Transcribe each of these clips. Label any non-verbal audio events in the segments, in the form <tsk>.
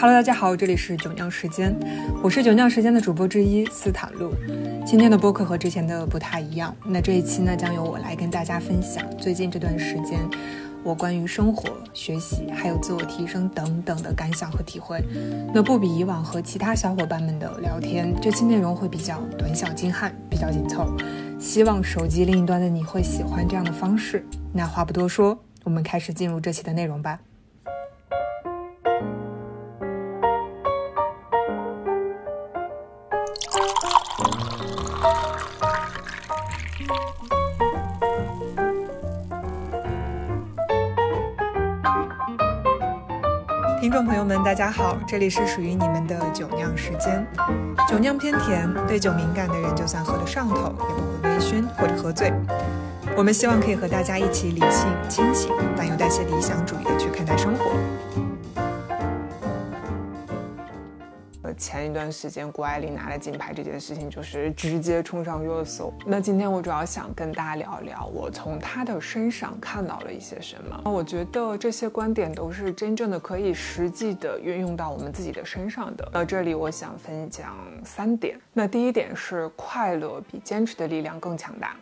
Hello，大家好，这里是酒酿时间，我是酒酿时间的主播之一斯坦路。今天的播客和之前的不太一样，那这一期呢，将由我来跟大家分享最近这段时间我关于生活、学习还有自我提升等等的感想和体会。那不比以往和其他小伙伴们的聊天，这期内容会比较短小精悍，比较紧凑。希望手机另一端的你会喜欢这样的方式。那话不多说，我们开始进入这期的内容吧。听众朋友们，大家好，这里是属于你们的酒酿时间。酒酿偏甜，对酒敏感的人就算喝得上头，也不会微醺或者喝醉。我们希望可以和大家一起理性、清醒，但又带些理想主义的去看待生活。前一段时间，谷爱凌拿了金牌这件事情，就是直接冲上热搜。那今天我主要想跟大家聊聊，我从她的身上看到了一些什么。我觉得这些观点都是真正的可以实际的运用到我们自己的身上的。那这里我想分享三点。那第一点是，快乐比坚持的力量更强大。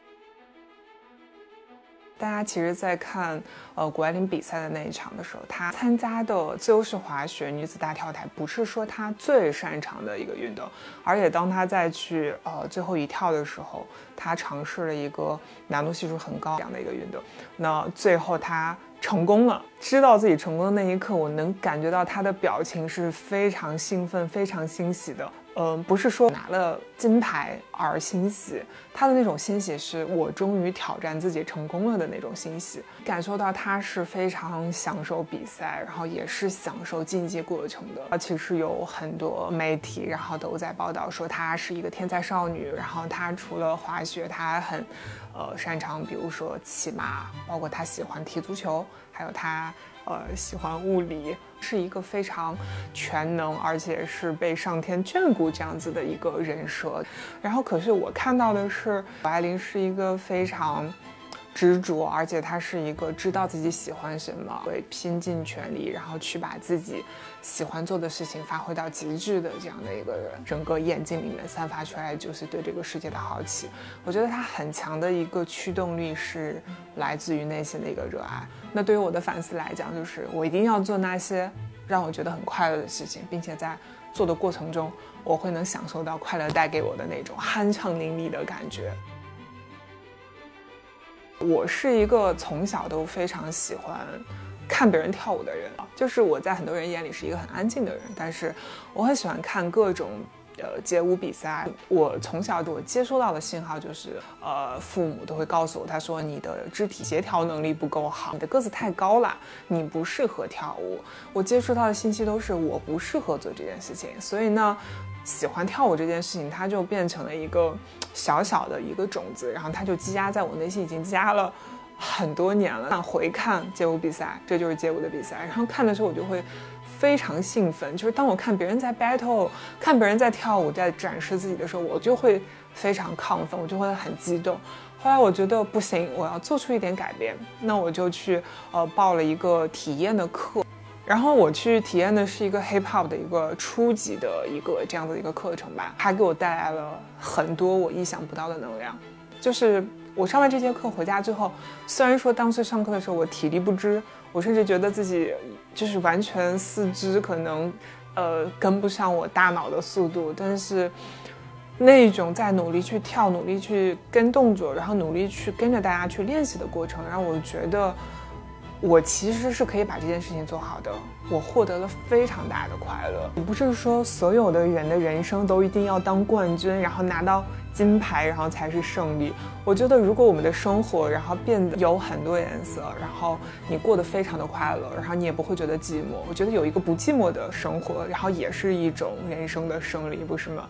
大家其实，在看呃谷爱凌比赛的那一场的时候，她参加的自由式滑雪女子大跳台，不是说她最擅长的一个运动，而且当她在去呃最后一跳的时候，她尝试了一个难度系数很高这样的一个运动，那最后她成功了。知道自己成功的那一刻，我能感觉到她的表情是非常兴奋、非常欣喜的。嗯，不是说拿了金牌而欣喜，他的那种欣喜是我终于挑战自己成功了的那种欣喜，感受到他是非常享受比赛，然后也是享受竞技过程的。其实有很多媒体，然后都在报道说她是一个天才少女，然后她除了滑雪，她还很，呃，擅长比如说骑马，包括她喜欢踢足球，还有她。呃，喜欢物理，是一个非常全能，而且是被上天眷顾这样子的一个人设。然后，可是我看到的是，谷爱凌是一个非常。执着，而且他是一个知道自己喜欢什么，会拼尽全力，然后去把自己喜欢做的事情发挥到极致的这样的一个人。整个眼睛里面散发出来就是对这个世界的好奇。我觉得他很强的一个驱动力是来自于内心的一个热爱。那对于我的反思来讲，就是我一定要做那些让我觉得很快乐的事情，并且在做的过程中，我会能享受到快乐带给我的那种酣畅淋漓的感觉。我是一个从小都非常喜欢看别人跳舞的人，就是我在很多人眼里是一个很安静的人，但是我很喜欢看各种呃街舞比赛。我从小我接收到的信号就是，呃，父母都会告诉我，他说你的肢体协调能力不够好，你的个子太高了，你不适合跳舞。我接收到的信息都是我不适合做这件事情，所以呢。喜欢跳舞这件事情，它就变成了一个 <tsk> 小小的一个种子，然后它就积压在我内心，已经积压了很多年了。那回看街舞比赛，这就是街舞的比赛。然后看的时候，我就会非常兴奋。就是当我看别人在 battle，看别人在跳舞，在展示自己的时候，我就会非常亢奋，我就会很激动。后来我觉得不行，我要做出一点改变，那我就去呃报了一个体验的课。然后我去体验的是一个 hip hop 的一个初级的一个这样的一个课程吧，它给我带来了很多我意想不到的能量。就是我上完这节课回家之后，虽然说当时上课的时候我体力不支，我甚至觉得自己就是完全四肢可能，呃跟不上我大脑的速度，但是那种在努力去跳、努力去跟动作，然后努力去跟着大家去练习的过程，让我觉得。我其实是可以把这件事情做好的，我获得了非常大的快乐。不是说所有的人的人生都一定要当冠军，然后拿到金牌，然后才是胜利。我觉得如果我们的生活然后变得有很多颜色，然后你过得非常的快乐，然后你也不会觉得寂寞。我觉得有一个不寂寞的生活，然后也是一种人生的胜利，不是吗？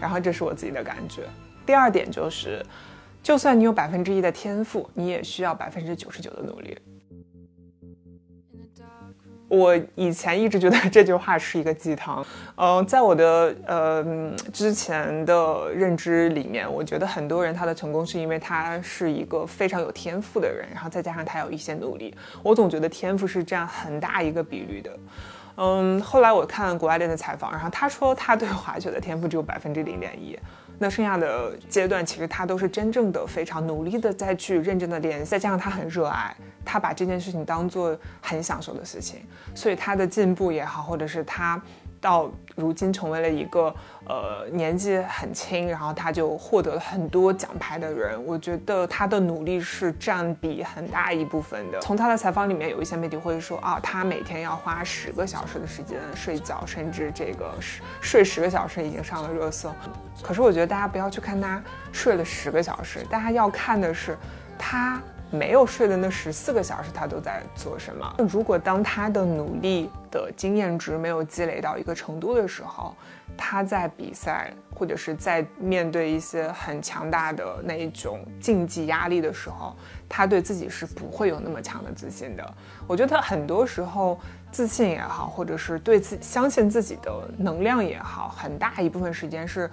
然后这是我自己的感觉。第二点就是，就算你有百分之一的天赋，你也需要百分之九十九的努力。我以前一直觉得这句话是一个鸡汤，嗯，<laughs> 在我的呃之前的认知里面，我觉得很多人他的成功是因为他是一个非常有天赋的人，然后再加上他有一些努力。我总觉得天赋是占很大一个比率的。嗯，后来我看国外的采访，然后他说他对滑雪的天赋只有百分之零点一，那剩下的阶段其实他都是真正的非常努力的再去认真的练，再加上他很热爱，他把这件事情当做很享受的事情，所以他的进步也好，或者是他。到如今成为了一个呃年纪很轻，然后他就获得了很多奖牌的人。我觉得他的努力是占比很大一部分的。从他的采访里面，有一些媒体会说啊，他每天要花十个小时的时间睡觉，甚至这个睡睡十个小时已经上了热搜。可是我觉得大家不要去看他睡了十个小时，大家要看的是他。没有睡的那十四个小时，他都在做什么？如果当他的努力的经验值没有积累到一个程度的时候，他在比赛或者是在面对一些很强大的那一种竞技压力的时候，他对自己是不会有那么强的自信的。我觉得他很多时候自信也好，或者是对自相信自己的能量也好，很大一部分时间是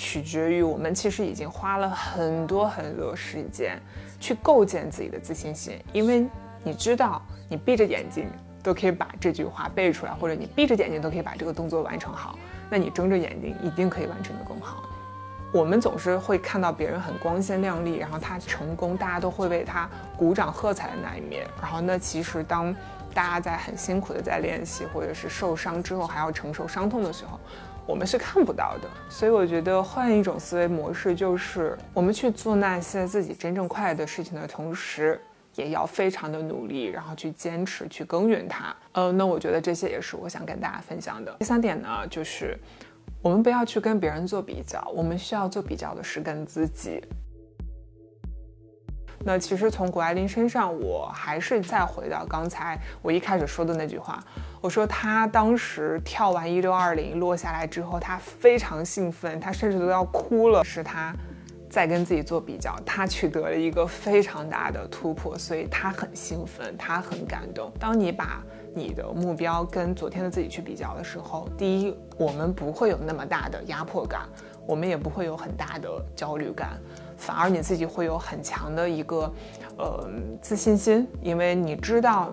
取决于我们其实已经花了很多很多时间。去构建自己的自信心，因为你知道，你闭着眼睛都可以把这句话背出来，或者你闭着眼睛都可以把这个动作完成好，那你睁着眼睛一定可以完成的更好。我们总是会看到别人很光鲜亮丽，然后他成功，大家都会为他鼓掌喝彩的那一面。然后，那其实当大家在很辛苦的在练习，或者是受伤之后还要承受伤痛的时候。我们是看不到的，所以我觉得换一种思维模式，就是我们去做那些自己真正快乐的事情的同时，也要非常的努力，然后去坚持，去耕耘它。呃，那我觉得这些也是我想跟大家分享的。第三点呢，就是我们不要去跟别人做比较，我们需要做比较的是跟自己。那其实从谷爱凌身上，我还是再回到刚才我一开始说的那句话，我说她当时跳完一六二零落下来之后，她非常兴奋，她甚至都要哭了。是她在跟自己做比较，她取得了一个非常大的突破，所以她很兴奋，她很感动。当你把你的目标跟昨天的自己去比较的时候，第一，我们不会有那么大的压迫感，我们也不会有很大的焦虑感。反而你自己会有很强的一个，呃，自信心，因为你知道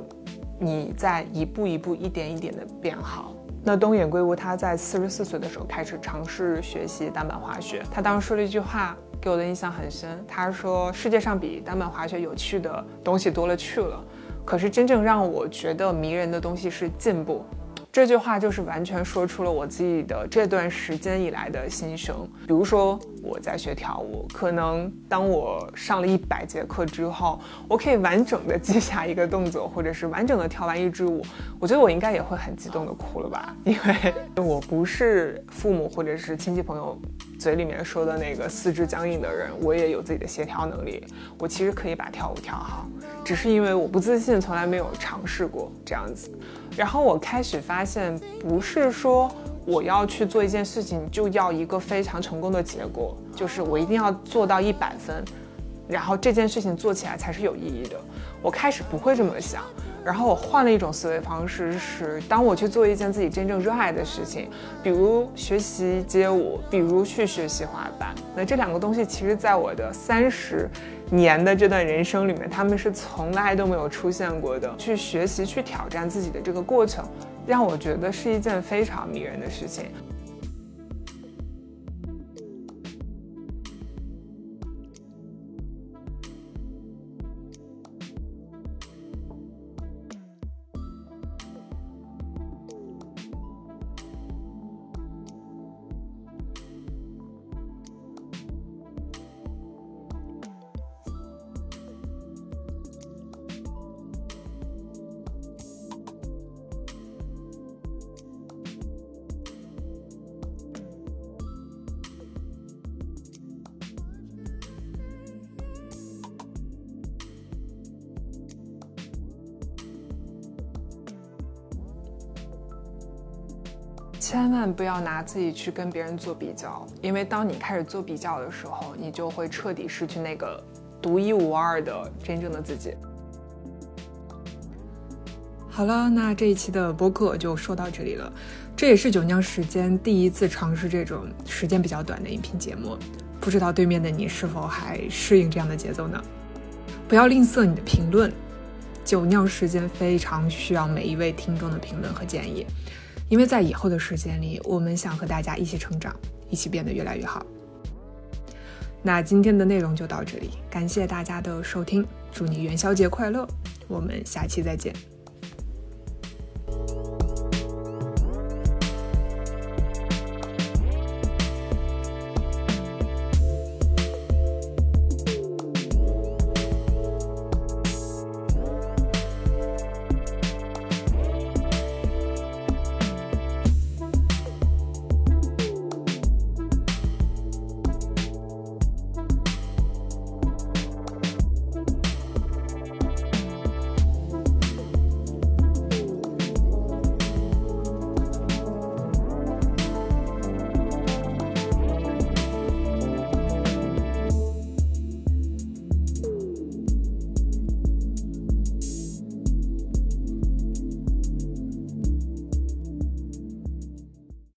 你在一步一步、一点一点的变好。那东野圭吾他在四十四岁的时候开始尝试学习单板滑雪，他当时说了一句话给我的印象很深，他说：“世界上比单板滑雪有趣的东西多了去了，可是真正让我觉得迷人的东西是进步。”这句话就是完全说出了我自己的这段时间以来的心声。比如说，我在学跳舞，可能当我上了一百节课之后，我可以完整的记下一个动作，或者是完整的跳完一支舞，我觉得我应该也会很激动的哭了吧？因为 <laughs> 我不是父母或者是亲戚朋友嘴里面说的那个四肢僵硬的人，我也有自己的协调能力，我其实可以把跳舞跳好，只是因为我不自信，从来没有尝试过这样子。然后我开始发现，不是说我要去做一件事情就要一个非常成功的结果，就是我一定要做到一百分，然后这件事情做起来才是有意义的。我开始不会这么想。然后我换了一种思维方式，是当我去做一件自己真正热爱的事情，比如学习街舞，比如去学习滑板。那这两个东西，其实在我的三十年的这段人生里面，他们是从来都没有出现过的。去学习、去挑战自己的这个过程，让我觉得是一件非常迷人的事情。千万不要拿自己去跟别人做比较，因为当你开始做比较的时候，你就会彻底失去那个独一无二的真正的自己。好了，那这一期的播客就说到这里了。这也是九酿时间第一次尝试这种时间比较短的音频节目，不知道对面的你是否还适应这样的节奏呢？不要吝啬你的评论。酒酿时间非常需要每一位听众的评论和建议，因为在以后的时间里，我们想和大家一起成长，一起变得越来越好。那今天的内容就到这里，感谢大家的收听，祝你元宵节快乐，我们下期再见。